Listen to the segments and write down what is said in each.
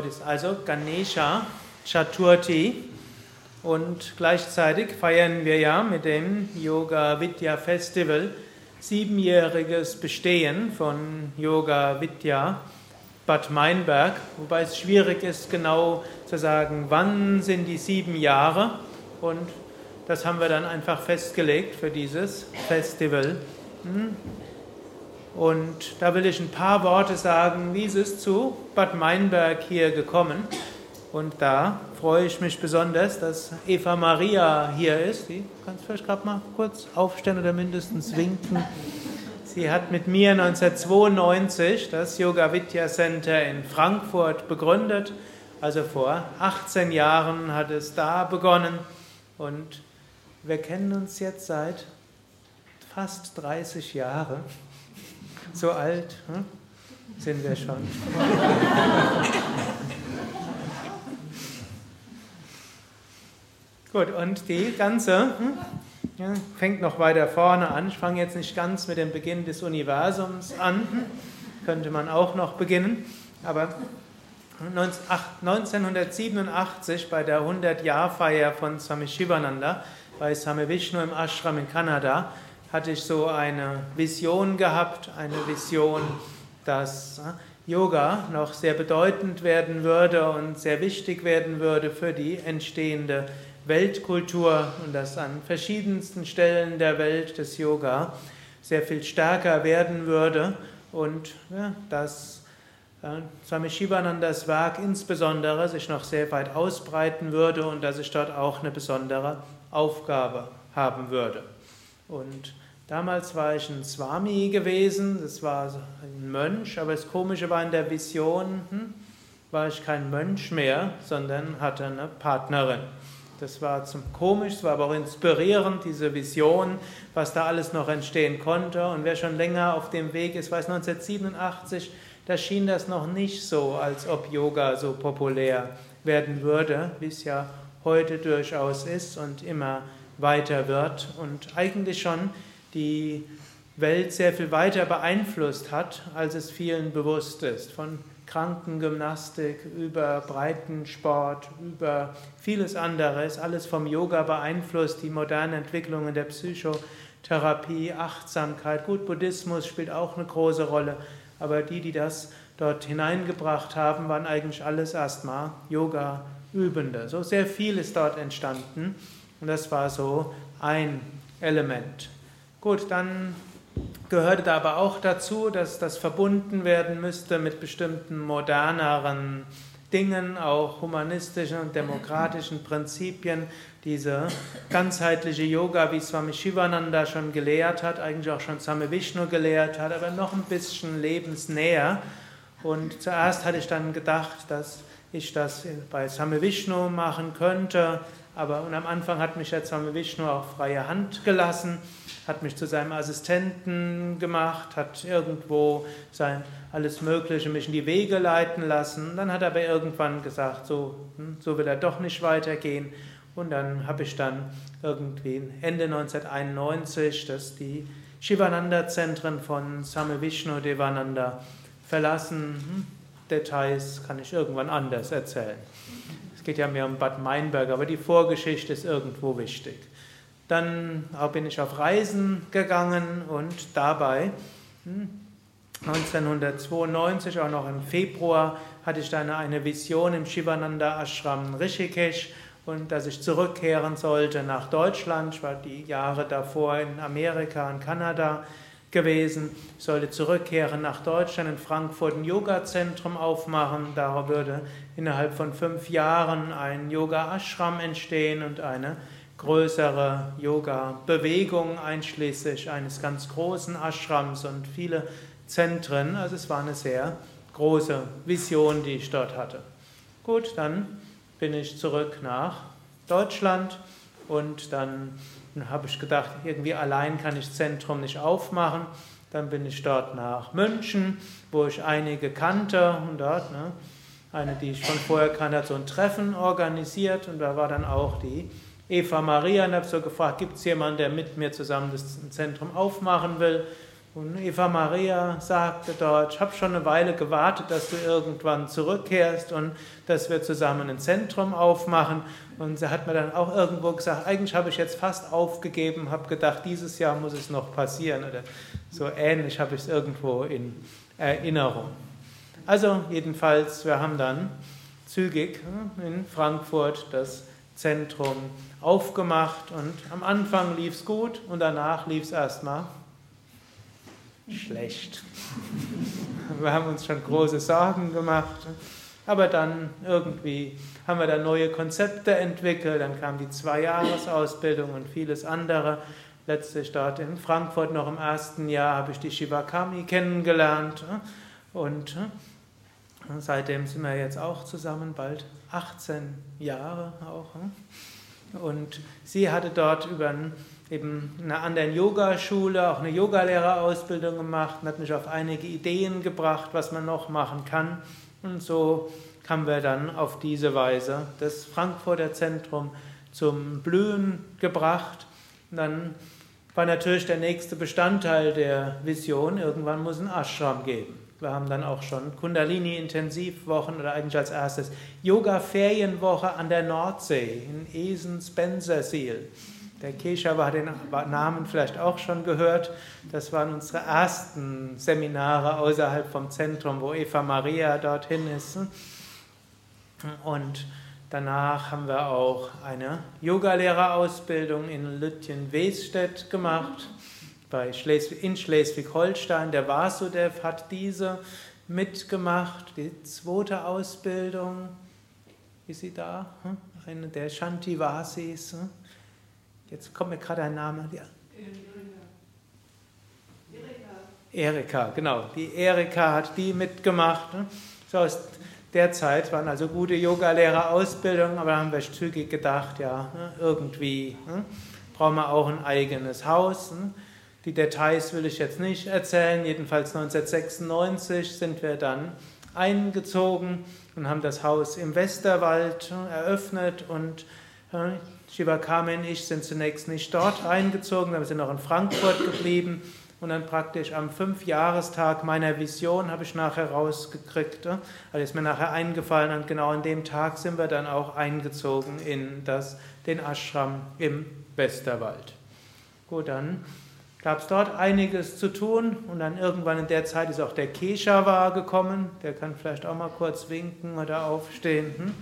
Heute ist also Ganesha Chaturthi und gleichzeitig feiern wir ja mit dem Yoga Vidya Festival siebenjähriges Bestehen von Yoga Vidya Bad Meinberg, wobei es schwierig ist, genau zu sagen, wann sind die sieben Jahre und das haben wir dann einfach festgelegt für dieses Festival. Hm? Und da will ich ein paar Worte sagen, wie es zu Bad Meinberg hier gekommen. Und da freue ich mich besonders, dass Eva Maria hier ist. Sie kannst vielleicht gerade mal kurz aufstellen oder mindestens winken. Sie hat mit mir 1992 das Yoga Vidya Center in Frankfurt begründet. Also vor 18 Jahren hat es da begonnen. Und wir kennen uns jetzt seit fast 30 Jahren. So alt hm? sind wir schon. Gut, und die ganze hm, ja, fängt noch weiter vorne an. Ich fange jetzt nicht ganz mit dem Beginn des Universums an, hm, könnte man auch noch beginnen, aber 1987 bei der 100-Jahr-Feier von Swami Shivananda bei Swami Vishnu im Ashram in Kanada hatte ich so eine Vision gehabt, eine Vision, dass äh, Yoga noch sehr bedeutend werden würde und sehr wichtig werden würde für die entstehende Weltkultur und dass an verschiedensten Stellen der Welt das Yoga sehr viel stärker werden würde und ja, dass äh, Swami Shivanandas Werk insbesondere sich noch sehr weit ausbreiten würde und dass ich dort auch eine besondere Aufgabe haben würde. Und damals war ich ein Swami gewesen, das war ein Mönch, aber das Komische war in der Vision, hm, war ich kein Mönch mehr, sondern hatte eine Partnerin. Das war zum komisch, es war aber auch inspirierend, diese Vision, was da alles noch entstehen konnte. Und wer schon länger auf dem Weg ist, weiß 1987, da schien das noch nicht so, als ob Yoga so populär werden würde, wie es ja heute durchaus ist und immer weiter wird und eigentlich schon die Welt sehr viel weiter beeinflusst hat, als es vielen bewusst ist. Von Krankengymnastik über Breitensport, über vieles anderes, alles vom Yoga beeinflusst, die modernen Entwicklungen der Psychotherapie, Achtsamkeit. Gut, Buddhismus spielt auch eine große Rolle, aber die, die das dort hineingebracht haben, waren eigentlich alles erstmal Yoga-Übende. So sehr viel ist dort entstanden und das war so ein Element. Gut, dann gehörte da aber auch dazu, dass das verbunden werden müsste mit bestimmten moderneren Dingen, auch humanistischen und demokratischen Prinzipien. Diese ganzheitliche Yoga, wie Swami Shivananda schon gelehrt hat, eigentlich auch schon Swami Vishnu gelehrt hat, aber noch ein bisschen lebensnäher. Und zuerst hatte ich dann gedacht, dass ich das bei Swami Vishnu machen könnte, aber und am Anfang hat mich der Swami Vishnu auch freie Hand gelassen hat mich zu seinem Assistenten gemacht, hat irgendwo sein, alles Mögliche mich in die Wege leiten lassen. Dann hat er aber irgendwann gesagt, so, hm, so will er doch nicht weitergehen. Und dann habe ich dann irgendwie Ende 1991 das die Shivananda-Zentren von Same Vishnu Devananda verlassen. Hm, Details kann ich irgendwann anders erzählen. Es geht ja mehr um Bad Meinberg, aber die Vorgeschichte ist irgendwo wichtig. Dann bin ich auf Reisen gegangen und dabei 1992, hm, auch noch im Februar, hatte ich dann eine Vision im Shivananda Ashram Rishikesh und dass ich zurückkehren sollte nach Deutschland. Ich war die Jahre davor in Amerika und Kanada gewesen. Ich sollte zurückkehren nach Deutschland, in Frankfurt ein Yoga-Zentrum aufmachen. Da würde innerhalb von fünf Jahren ein Yoga-Ashram entstehen und eine größere Yoga-Bewegungen, einschließlich eines ganz großen Ashrams und viele Zentren. Also es war eine sehr große Vision, die ich dort hatte. Gut, dann bin ich zurück nach Deutschland und dann habe ich gedacht, irgendwie allein kann ich Zentrum nicht aufmachen. Dann bin ich dort nach München, wo ich einige kannte und dort, ne, eine, die ich von vorher kannte, hat so ein Treffen organisiert und da war dann auch die Eva Maria und habe so gefragt, gibt es jemanden, der mit mir zusammen das Zentrum aufmachen will? Und Eva Maria sagte dort, ich habe schon eine Weile gewartet, dass du irgendwann zurückkehrst und dass wir zusammen ein Zentrum aufmachen. Und sie hat mir dann auch irgendwo gesagt, eigentlich habe ich jetzt fast aufgegeben, habe gedacht, dieses Jahr muss es noch passieren. Oder so ähnlich habe ich es irgendwo in Erinnerung. Also jedenfalls, wir haben dann zügig hm, in Frankfurt das Zentrum aufgemacht und am Anfang lief es gut und danach lief es erstmal schlecht. Wir haben uns schon große Sorgen gemacht, aber dann irgendwie haben wir da neue Konzepte entwickelt, dann kam die Zwei-Jahres-Ausbildung und vieles andere. Letztlich dort in Frankfurt noch im ersten Jahr habe ich die Shivakami kennengelernt und seitdem sind wir jetzt auch zusammen, bald 18 Jahre auch. Und sie hatte dort über eben einer anderen Yogaschule auch eine Yogalehrerausbildung gemacht und hat mich auf einige Ideen gebracht, was man noch machen kann. Und so haben wir dann auf diese Weise das Frankfurter Zentrum zum Blühen gebracht. Und dann war natürlich der nächste Bestandteil der Vision, irgendwann muss ein Ashram geben. Wir haben dann auch schon Kundalini-Intensivwochen oder eigentlich als erstes Yoga-Ferienwoche an der Nordsee in Esen-Spencersiel. Der Keshava hat den Namen vielleicht auch schon gehört. Das waren unsere ersten Seminare außerhalb vom Zentrum, wo Eva Maria dorthin ist. Und danach haben wir auch eine Yogalehrerausbildung in Lütjen-Wesstedt gemacht bei Schleswig, in Schleswig-Holstein. Der Vasudev hat diese mitgemacht, die zweite Ausbildung. Ist sie da? Hm? Eine der Shantivasis. Hm? Jetzt kommt mir gerade ein Name. Ja. Erika, genau. Die Erika hat die mitgemacht. Hm? So aus der Zeit waren also gute Yoga-Lehrer-Ausbildungen, aber da haben wir zügig gedacht, ja, irgendwie brauchen wir auch ein eigenes Haus. Die Details will ich jetzt nicht erzählen. Jedenfalls 1996 sind wir dann eingezogen und haben das Haus im Westerwald eröffnet und äh, Shiva Kame und ich sind zunächst nicht dort eingezogen, wir sind noch in Frankfurt geblieben und dann praktisch am Fünfjahrestag meiner Vision habe ich nachher rausgekriegt, äh, also ist mir nachher eingefallen und genau an dem Tag sind wir dann auch eingezogen in das, den Ashram im Westerwald. Gut, dann gab es dort einiges zu tun und dann irgendwann in der Zeit ist auch der Keshava gekommen. Der kann vielleicht auch mal kurz winken oder aufstehen. Hm?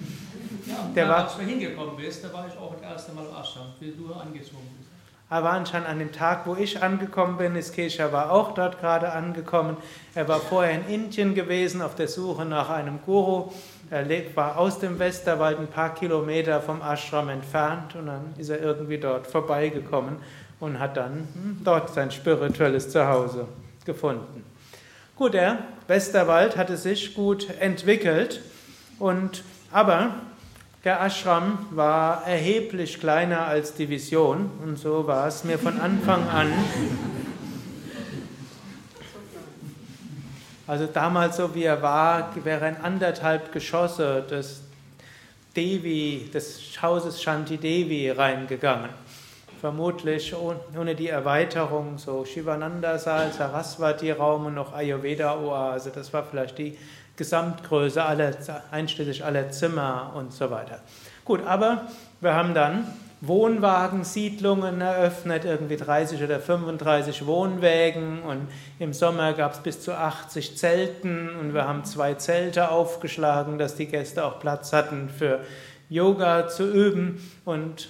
Ja, der war, als du hingekommen bist, da war ich auch das erste Mal im Ashram, wie du angezogen bist. Er war anscheinend an dem Tag, wo ich angekommen bin, ist Keshava auch dort gerade angekommen. Er war vorher in Indien gewesen auf der Suche nach einem Guru. Er war aus dem Westerwald ein paar Kilometer vom Ashram entfernt und dann ist er irgendwie dort vorbeigekommen und hat dann hm, dort sein spirituelles Zuhause gefunden. Gut, der Westerwald hatte sich gut entwickelt und aber der Ashram war erheblich kleiner als die Vision und so war es mir von Anfang an. Also damals so wie er war, wäre ein anderthalb Geschosse des Devi, des Hauses Shanti Devi reingegangen vermutlich ohne die Erweiterung, so Shivananda-Saal, Saraswati-Raum und noch Ayurveda-Oase. Das war vielleicht die Gesamtgröße, aller, einschließlich aller Zimmer und so weiter. Gut, aber wir haben dann Wohnwagensiedlungen eröffnet, irgendwie 30 oder 35 Wohnwägen und im Sommer gab es bis zu 80 Zelten und wir haben zwei Zelte aufgeschlagen, dass die Gäste auch Platz hatten für Yoga zu üben und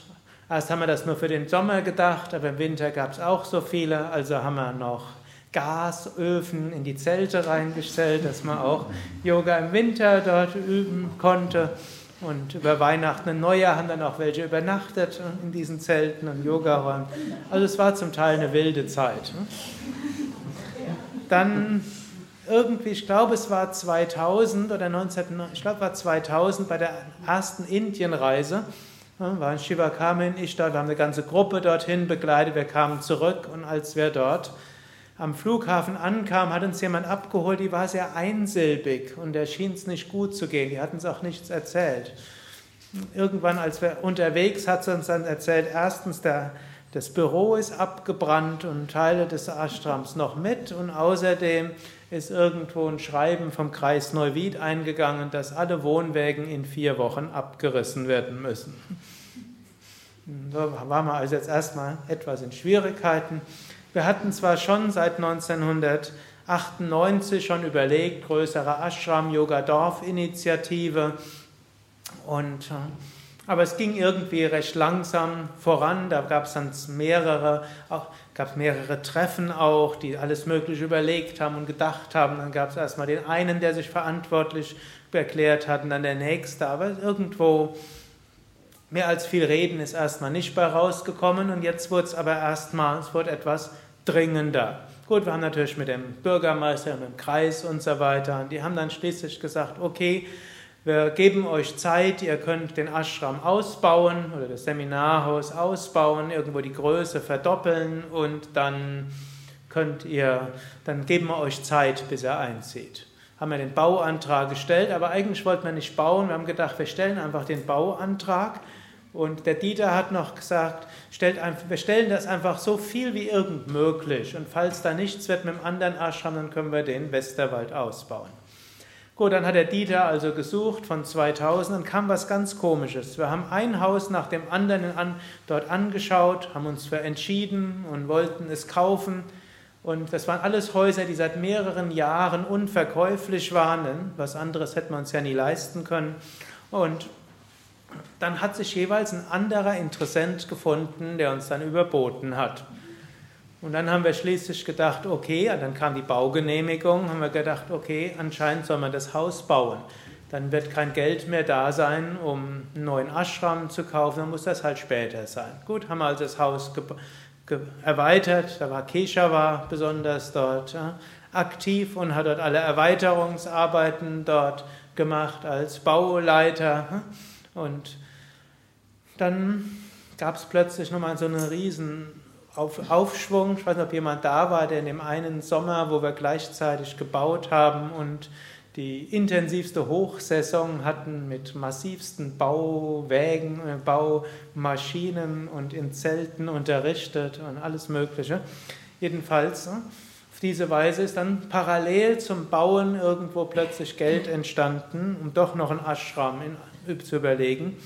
Erst haben wir das nur für den Sommer gedacht, aber im Winter gab es auch so viele, also haben wir noch Gasöfen in die Zelte reingestellt, dass man auch Yoga im Winter dort üben konnte. Und über Weihnachten und Neujahr haben dann auch welche übernachtet in diesen Zelten und Yogaräumen. Also es war zum Teil eine wilde Zeit. Dann irgendwie, ich glaube es war 2000 oder 19, ich glaube war 2000 bei der ersten Indienreise, waren Shiva Kamen, ich da, wir haben eine ganze Gruppe dorthin begleitet, wir kamen zurück und als wir dort am Flughafen ankamen, hat uns jemand abgeholt, die war sehr einsilbig und der schien es nicht gut zu gehen, die hat uns auch nichts erzählt. Irgendwann, als wir unterwegs, hat sie uns dann erzählt, erstens, der Das Büro ist abgebrannt und Teile des Ashrams noch mit und außerdem ist irgendwo ein Schreiben vom Kreis Neuwied eingegangen, dass alle Wohnwägen in vier Wochen abgerissen werden müssen. Da waren wir also jetzt erstmal etwas in Schwierigkeiten. Wir hatten zwar schon seit 1998 schon überlegt, größere Ashram-Yoga-Dorf-Initiative, und, äh, aber es ging irgendwie recht langsam voran. Da gab es dann mehrere, auch, gab mehrere Treffen auch, die alles Mögliche überlegt haben und gedacht haben. Dann gab es erstmal den einen, der sich verantwortlich erklärt hat, und dann der nächste. Aber irgendwo mehr als viel Reden ist erstmal nicht bei rausgekommen. Und jetzt wurde es aber erstmal, es wurde etwas dringender. Gut, wir haben natürlich mit dem Bürgermeister, mit dem Kreis und so weiter. Und die haben dann schließlich gesagt, okay, wir geben euch Zeit, ihr könnt den Ashram ausbauen oder das Seminarhaus ausbauen, irgendwo die Größe verdoppeln und dann könnt ihr, dann geben wir euch Zeit, bis er einzieht. Haben wir den Bauantrag gestellt, aber eigentlich wollten wir nicht bauen. Wir haben gedacht, wir stellen einfach den Bauantrag. Und der Dieter hat noch gesagt, stellt einfach, wir stellen das einfach so viel wie irgend möglich. Und falls da nichts wird mit dem anderen Ashram, dann können wir den Westerwald ausbauen. Gut, dann hat der Dieter also gesucht von 2000 und kam was ganz Komisches. Wir haben ein Haus nach dem anderen an, dort angeschaut, haben uns für entschieden und wollten es kaufen. Und das waren alles Häuser, die seit mehreren Jahren unverkäuflich waren. Was anderes hätten wir uns ja nie leisten können. Und dann hat sich jeweils ein anderer Interessent gefunden, der uns dann überboten hat. Und dann haben wir schließlich gedacht, okay, dann kam die Baugenehmigung, haben wir gedacht, okay, anscheinend soll man das Haus bauen. Dann wird kein Geld mehr da sein, um einen neuen Ashram zu kaufen, dann muss das halt später sein. Gut, haben wir also das Haus erweitert, da war Keshava besonders dort ja, aktiv und hat dort alle Erweiterungsarbeiten dort gemacht als Bauleiter. Und dann gab es plötzlich nochmal so eine riesen auf, Aufschwung. Ich weiß nicht, ob jemand da war, der in dem einen Sommer, wo wir gleichzeitig gebaut haben und die intensivste Hochsaison hatten mit massivsten Bauwägen, äh, Baumaschinen und in Zelten unterrichtet und alles Mögliche. Jedenfalls, ne, auf diese Weise ist dann parallel zum Bauen irgendwo plötzlich Geld entstanden, um doch noch einen Ashram in, zu überlegen.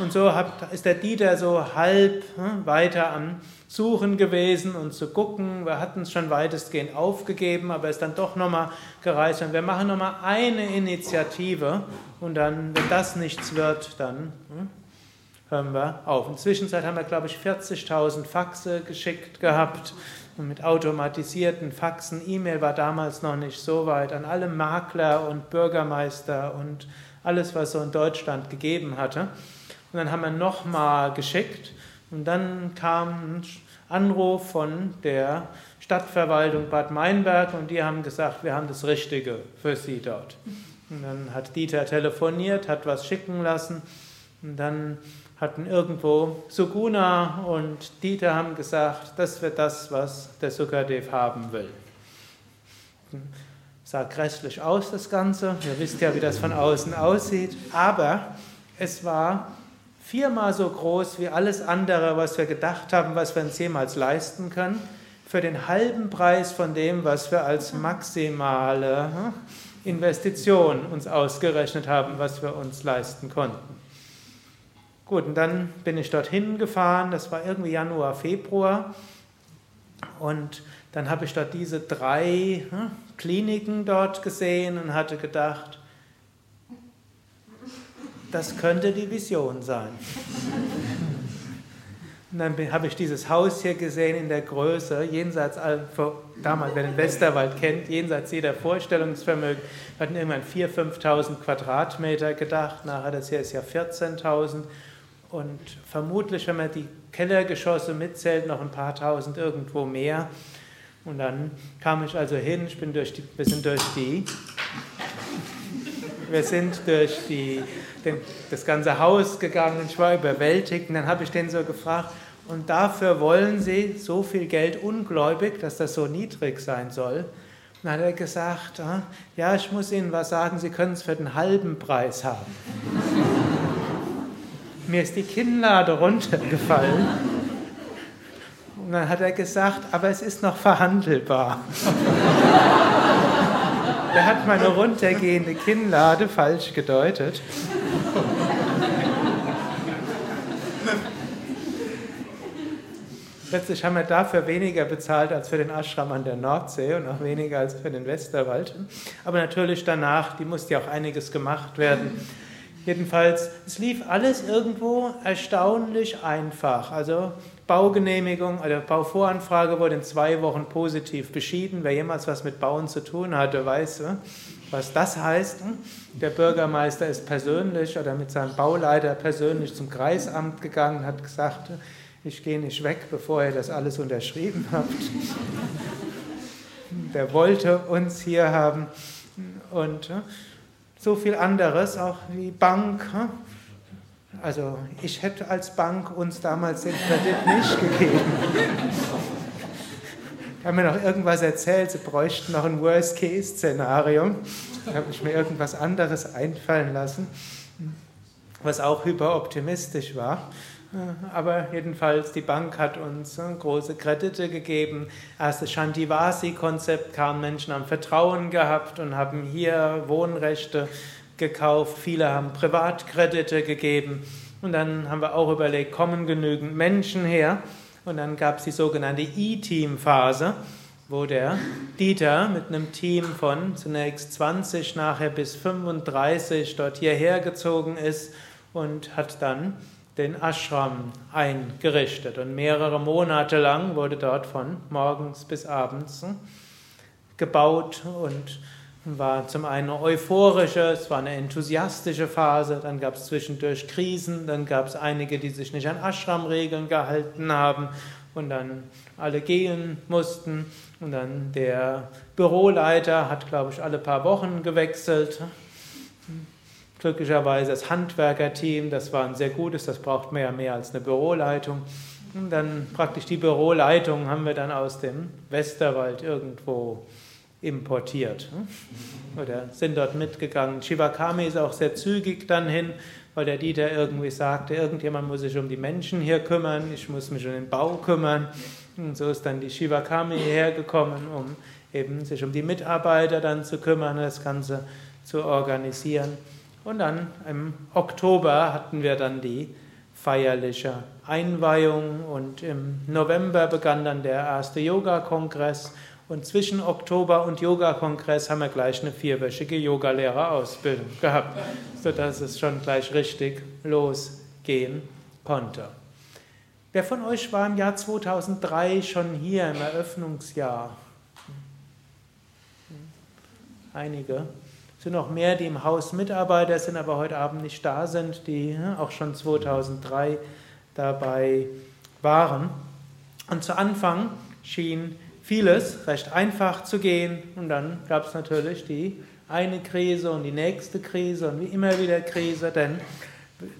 Und so ist der Dieter so halb hm, weiter am Suchen gewesen und zu gucken. Wir hatten es schon weitestgehend aufgegeben, aber es ist dann doch nochmal gereist. Und wir machen nochmal eine Initiative und dann, wenn das nichts wird, dann hm, hören wir auf. In der Zwischenzeit haben wir, glaube ich, 40.000 Faxe geschickt gehabt. Und mit automatisierten Faxen. E-Mail war damals noch nicht so weit. An alle Makler und Bürgermeister und alles, was so in Deutschland gegeben hatte. Und dann haben wir nochmal geschickt und dann kam Anruf von der Stadtverwaltung Bad Meinberg und die haben gesagt, wir haben das Richtige für Sie dort. Und dann hat Dieter telefoniert, hat was schicken lassen und dann hatten irgendwo Suguna und Dieter haben gesagt, das wird das, was der Sukadev haben will. Sah grässlich aus, das Ganze. Ihr wisst ja, wie das von außen aussieht. Aber es war viermal so groß wie alles andere, was wir gedacht haben, was wir uns jemals leisten können, für den halben Preis von dem, was wir als maximale hm, Investition uns ausgerechnet haben, was wir uns leisten konnten. Gut, und dann bin ich dorthin gefahren, das war irgendwie Januar, Februar, und dann habe ich dort diese drei hm, Kliniken dort gesehen und hatte gedacht, das könnte die Vision sein. Und dann habe ich dieses Haus hier gesehen in der Größe, jenseits, damals, wer den Westerwald kennt, jenseits jeder Vorstellungsvermögen. Wir hatten irgendwann 4.000, 5.000 Quadratmeter gedacht, nachher das hier ist ja 14.000. Und vermutlich, wenn man die Kellergeschosse mitzählt, noch ein paar tausend irgendwo mehr. Und dann kam ich also hin, ich bin durch die, wir sind durch die, wir sind durch die den, das ganze Haus gegangen und ich war überwältigt. Und dann habe ich den so gefragt, und dafür wollen Sie so viel Geld ungläubig, dass das so niedrig sein soll? Und dann hat er gesagt, ah, ja, ich muss Ihnen was sagen, Sie können es für den halben Preis haben. Mir ist die Kinnlade runtergefallen. Und dann hat er gesagt, aber es ist noch verhandelbar. er hat meine runtergehende Kinnlade falsch gedeutet. Letztlich haben wir dafür weniger bezahlt als für den Ashram an der Nordsee und auch weniger als für den Westerwald. Aber natürlich danach, die musste ja auch einiges gemacht werden. Jedenfalls, es lief alles irgendwo erstaunlich einfach. Also Baugenehmigung oder Bauvoranfrage wurde in zwei Wochen positiv beschieden. Wer jemals was mit Bauen zu tun hatte, weiß, was das heißt. Der Bürgermeister ist persönlich oder mit seinem Bauleiter persönlich zum Kreisamt gegangen, hat gesagt, ich gehe nicht weg, bevor ihr das alles unterschrieben habt. Der wollte uns hier haben und äh, so viel anderes, auch die Bank. Also ich hätte als Bank uns damals den Kredit nicht gegeben. Ich habe mir noch irgendwas erzählt, sie bräuchten noch ein Worst-Case-Szenario. Da habe ich mir irgendwas anderes einfallen lassen, was auch hyperoptimistisch war. Aber jedenfalls, die Bank hat uns äh, große Kredite gegeben. Erst das Shantivasi-Konzept kam, Menschen haben Vertrauen gehabt und haben hier Wohnrechte gekauft. Viele haben Privatkredite gegeben. Und dann haben wir auch überlegt, kommen genügend Menschen her? Und dann gab es die sogenannte E-Team-Phase, wo der Dieter mit einem Team von zunächst 20, nachher bis 35 dort hierher gezogen ist und hat dann den Ashram eingerichtet. Und mehrere Monate lang wurde dort von morgens bis abends gebaut und war zum einen eine euphorische, es war eine enthusiastische Phase, dann gab es zwischendurch Krisen, dann gab es einige, die sich nicht an Ashram-Regeln gehalten haben. Und dann alle gehen mussten. Und dann der Büroleiter hat, glaube ich, alle paar Wochen gewechselt Glücklicherweise das Handwerkerteam, das war ein sehr gutes, das braucht mehr, mehr als eine Büroleitung. Und dann praktisch die Büroleitung haben wir dann aus dem Westerwald irgendwo importiert. Oder sind dort mitgegangen. Shivakami ist auch sehr zügig dann hin, weil der Dieter irgendwie sagte, irgendjemand muss sich um die Menschen hier kümmern, ich muss mich um den Bau kümmern. Und so ist dann die Shivakami hergekommen, um eben sich um die Mitarbeiter dann zu kümmern, das Ganze zu organisieren. Und dann im Oktober hatten wir dann die feierliche Einweihung und im November begann dann der erste Yoga-Kongress und zwischen Oktober und Yoga-Kongress haben wir gleich eine vierwöchige Yogalehrerausbildung gehabt, sodass es schon gleich richtig losgehen konnte. Wer von euch war im Jahr 2003 schon hier im Eröffnungsjahr? Einige sind noch mehr, die im Haus Mitarbeiter sind, aber heute Abend nicht da sind, die auch schon 2003 dabei waren. Und zu Anfang schien vieles recht einfach zu gehen und dann gab es natürlich die eine Krise und die nächste Krise und wie immer wieder Krise, denn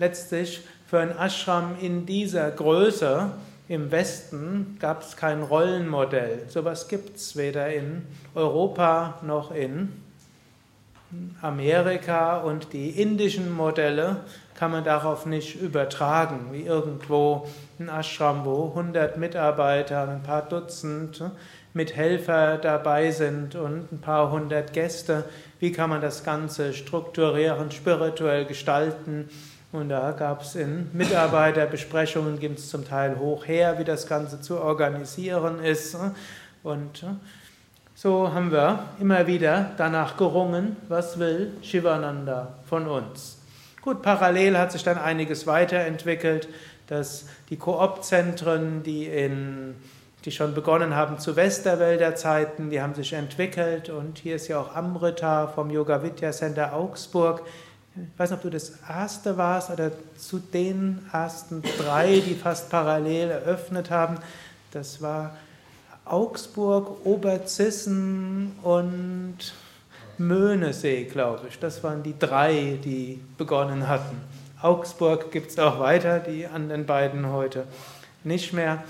letztlich für ein Ashram in dieser Größe im Westen gab es kein Rollenmodell. Sowas gibt es weder in Europa noch in Amerika und die indischen Modelle kann man darauf nicht übertragen, wie irgendwo ein Ashram, wo 100 Mitarbeiter, ein paar Dutzend mit Helfer dabei sind und ein paar hundert Gäste. Wie kann man das Ganze strukturieren, spirituell gestalten? Und da gab es in Mitarbeiterbesprechungen, gibt es zum Teil hoch her, wie das Ganze zu organisieren ist. Und so haben wir immer wieder danach gerungen, was will Shivananda von uns. Gut, parallel hat sich dann einiges weiterentwickelt, dass die Koop-Zentren, die, die schon begonnen haben zu Westerwälder Zeiten, die haben sich entwickelt und hier ist ja auch Amrita vom Yoga Vidya Center Augsburg. Ich weiß nicht, ob du das erste warst oder zu den ersten drei, die fast parallel eröffnet haben. Das war Augsburg, Oberzissen und Möhnesee, glaube ich. Das waren die drei, die begonnen hatten. Augsburg gibt es auch weiter, die anderen beiden heute nicht mehr.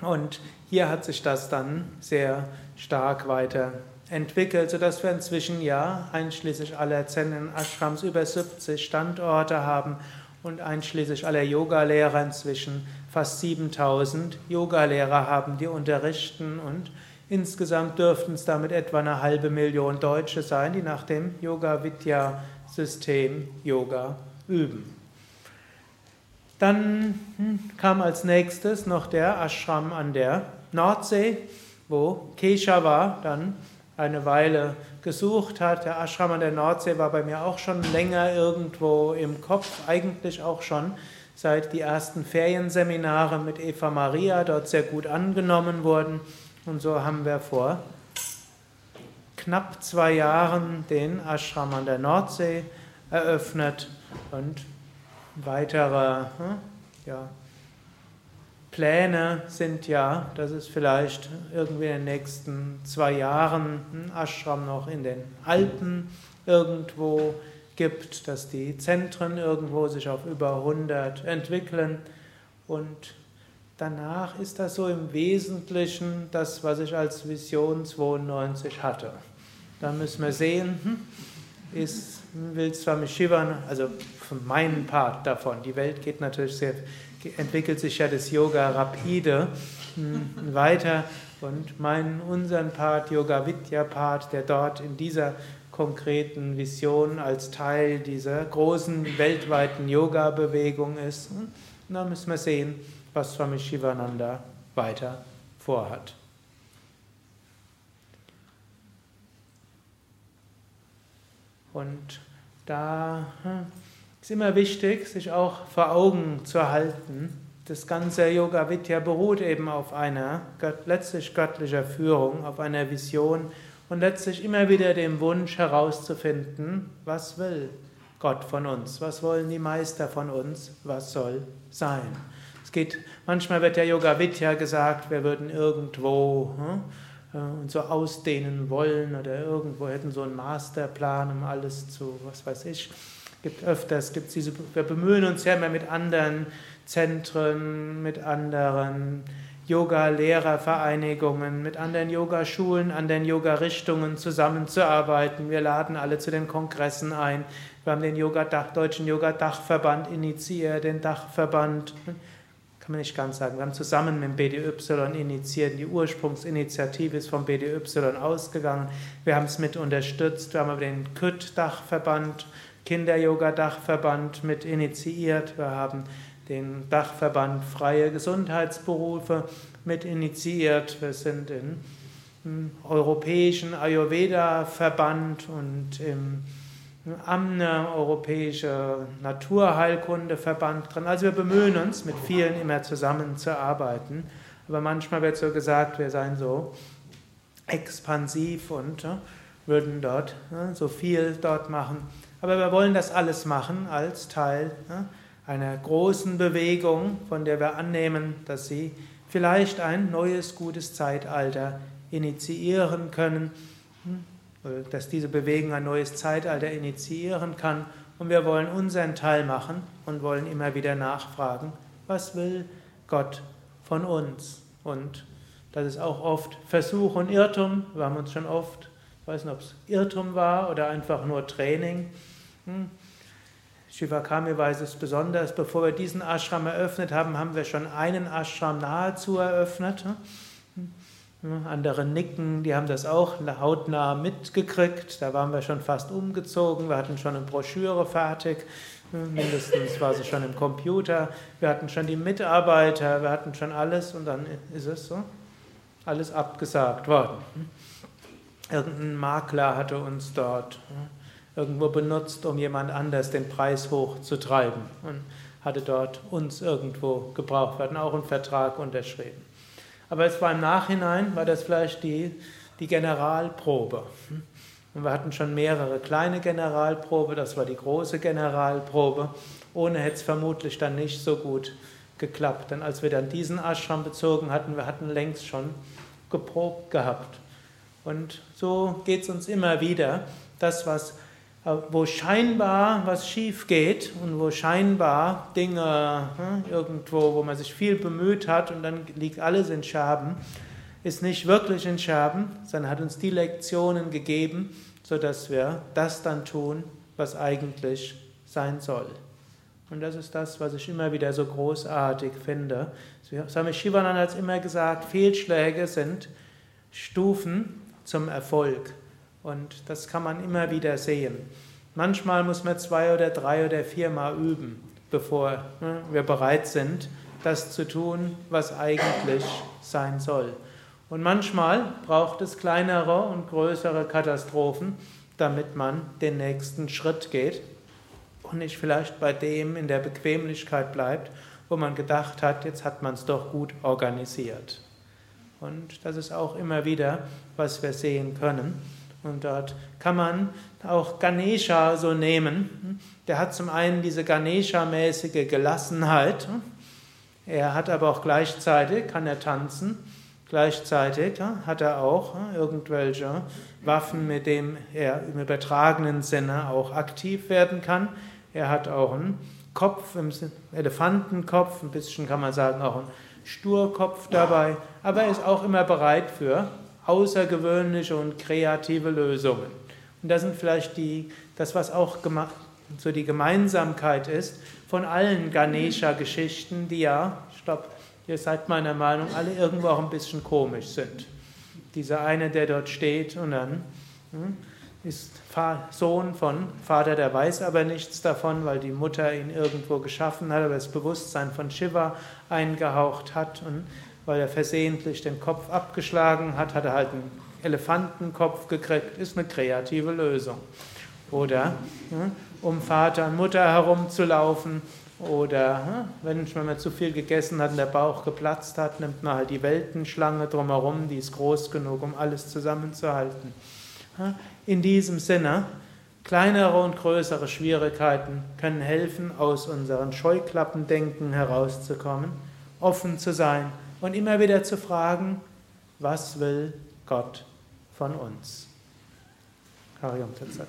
Und hier hat sich das dann sehr stark weiterentwickelt, sodass wir inzwischen ja einschließlich aller Zen Ashrams über 70 Standorte haben und einschließlich aller Yogalehrer inzwischen fast 7000 Yogalehrer haben, die unterrichten und insgesamt dürften es damit etwa eine halbe Million Deutsche sein, die nach dem Yoga Vidya System Yoga üben. Dann hm, kam als nächstes noch der Ashram an der Nordsee, wo Keshava dann eine Weile gesucht hat. Der Ashram an der Nordsee war bei mir auch schon länger irgendwo im Kopf, eigentlich auch schon seit die ersten Ferienseminare mit Eva Maria dort sehr gut angenommen wurden. Und so haben wir vor knapp zwei Jahren den Ashram an der Nordsee eröffnet und weitere hm, ja, Pläne sind ja, dass es vielleicht irgendwie in den nächsten zwei Jahren ein Ashram noch in den Alpen irgendwo gibt, dass die Zentren irgendwo sich auf über 100 entwickeln. Und danach ist das so im Wesentlichen das, was ich als Vision 92 hatte. Da müssen wir sehen, hm, ist, will Swami Shivan, also von meinem Part davon, die Welt geht natürlich sehr, entwickelt sich ja das Yoga rapide hm, weiter. Und mein, unseren Part, Yoga Vidya Part, der dort in dieser konkreten Vision als Teil dieser großen weltweiten Yoga-Bewegung ist. Und hm, da müssen wir sehen, was Swami Shivananda weiter vorhat. Und da hm, ist immer wichtig, sich auch vor Augen zu halten. Das ganze Yoga Vidya beruht eben auf einer letztlich göttlicher Führung, auf einer Vision und letztlich immer wieder dem Wunsch herauszufinden, was will Gott von uns, was wollen die Meister von uns, was soll sein. Es geht, manchmal wird ja Yoga Vidya gesagt, wir würden irgendwo hm, äh, und so ausdehnen wollen oder irgendwo hätten so einen Masterplan, um alles zu, was weiß ich. Gibt öfters, gibt diese, wir bemühen uns ja immer mit anderen Zentren, mit anderen Yoga-Lehrervereinigungen, mit anderen Yogaschulen, anderen Yoga-Richtungen zusammenzuarbeiten. Wir laden alle zu den Kongressen ein. Wir haben den Yoga -Dach, Deutschen Yoga-Dachverband initiiert, den Dachverband kann man nicht ganz sagen. Wir haben zusammen mit dem BDY initiiert. Die Ursprungsinitiative ist vom BDY ausgegangen. Wir haben es mit unterstützt. Wir haben aber den KÜT-Dachverband, Kinder-Yoga-Dachverband mit initiiert. Wir haben den Dachverband Freie Gesundheitsberufe mit initiiert. Wir sind im Europäischen Ayurveda-Verband und im AMNE, Europäische Naturheilkundeverband drin. Also wir bemühen uns, mit vielen immer zusammenzuarbeiten. Aber manchmal wird so gesagt, wir seien so expansiv und äh, würden dort äh, so viel dort machen. Aber wir wollen das alles machen als Teil äh, einer großen Bewegung, von der wir annehmen, dass sie vielleicht ein neues, gutes Zeitalter initiieren können. Hm? dass diese Bewegung ein neues Zeitalter initiieren kann. Und wir wollen unseren Teil machen und wollen immer wieder nachfragen, was will Gott von uns? Und das ist auch oft Versuch und Irrtum. Wir haben uns schon oft, ich weiß nicht, ob es Irrtum war oder einfach nur Training. Shivakami weiß es besonders. Bevor wir diesen Ashram eröffnet haben, haben wir schon einen Ashram nahezu eröffnet. Andere nicken, die haben das auch hautnah mitgekriegt. Da waren wir schon fast umgezogen. Wir hatten schon eine Broschüre fertig. Mindestens war sie schon im Computer. Wir hatten schon die Mitarbeiter, wir hatten schon alles und dann ist es so. Alles abgesagt worden. Irgendein Makler hatte uns dort irgendwo benutzt, um jemand anders den Preis hochzutreiben und hatte dort uns irgendwo gebraucht. Wir hatten auch einen Vertrag unterschrieben. Aber es war im Nachhinein, war das vielleicht die, die Generalprobe. Und wir hatten schon mehrere kleine Generalprobe, das war die große Generalprobe. Ohne hätte es vermutlich dann nicht so gut geklappt. Denn als wir dann diesen Ashram bezogen hatten, wir hatten längst schon geprobt gehabt. Und so geht es uns immer wieder. Das, was wo scheinbar was schief geht und wo scheinbar Dinge hm, irgendwo, wo man sich viel bemüht hat und dann liegt alles in Scherben, ist nicht wirklich in Scherben, sondern hat uns die Lektionen gegeben, sodass wir das dann tun, was eigentlich sein soll. Und das ist das, was ich immer wieder so großartig finde. Swami Shivananda hat immer gesagt, Fehlschläge sind Stufen zum Erfolg. Und das kann man immer wieder sehen. Manchmal muss man zwei oder drei oder viermal üben, bevor ne, wir bereit sind, das zu tun, was eigentlich sein soll. Und manchmal braucht es kleinere und größere Katastrophen, damit man den nächsten Schritt geht und nicht vielleicht bei dem in der Bequemlichkeit bleibt, wo man gedacht hat, jetzt hat man es doch gut organisiert. Und das ist auch immer wieder, was wir sehen können. Und dort kann man auch Ganesha so nehmen. Der hat zum einen diese Ganesha-mäßige Gelassenheit. Er hat aber auch gleichzeitig, kann er tanzen. Gleichzeitig hat er auch irgendwelche Waffen, mit denen er im übertragenen Sinne auch aktiv werden kann. Er hat auch einen Kopf, einen Elefantenkopf, ein bisschen kann man sagen auch einen Sturkopf dabei, aber er ist auch immer bereit für außergewöhnliche und kreative Lösungen. Und das sind vielleicht die, das, was auch so die Gemeinsamkeit ist von allen Ganesha-Geschichten, die ja, glaube, ihr seid meiner Meinung, alle irgendwo auch ein bisschen komisch sind. Dieser eine, der dort steht und dann hm, ist Sohn von Vater, der weiß aber nichts davon, weil die Mutter ihn irgendwo geschaffen hat, aber das Bewusstsein von Shiva eingehaucht hat und weil er versehentlich den Kopf abgeschlagen hat, hat er halt einen Elefantenkopf gekriegt, ist eine kreative Lösung. Oder hm, um Vater und Mutter herumzulaufen, oder hm, wenn man zu viel gegessen hat und der Bauch geplatzt hat, nimmt man halt die Weltenschlange drumherum, die ist groß genug, um alles zusammenzuhalten. In diesem Sinne, kleinere und größere Schwierigkeiten können helfen, aus unseren Scheuklappendenken herauszukommen, offen zu sein und immer wieder zu fragen, was will Gott von uns? Hariom Tatsat.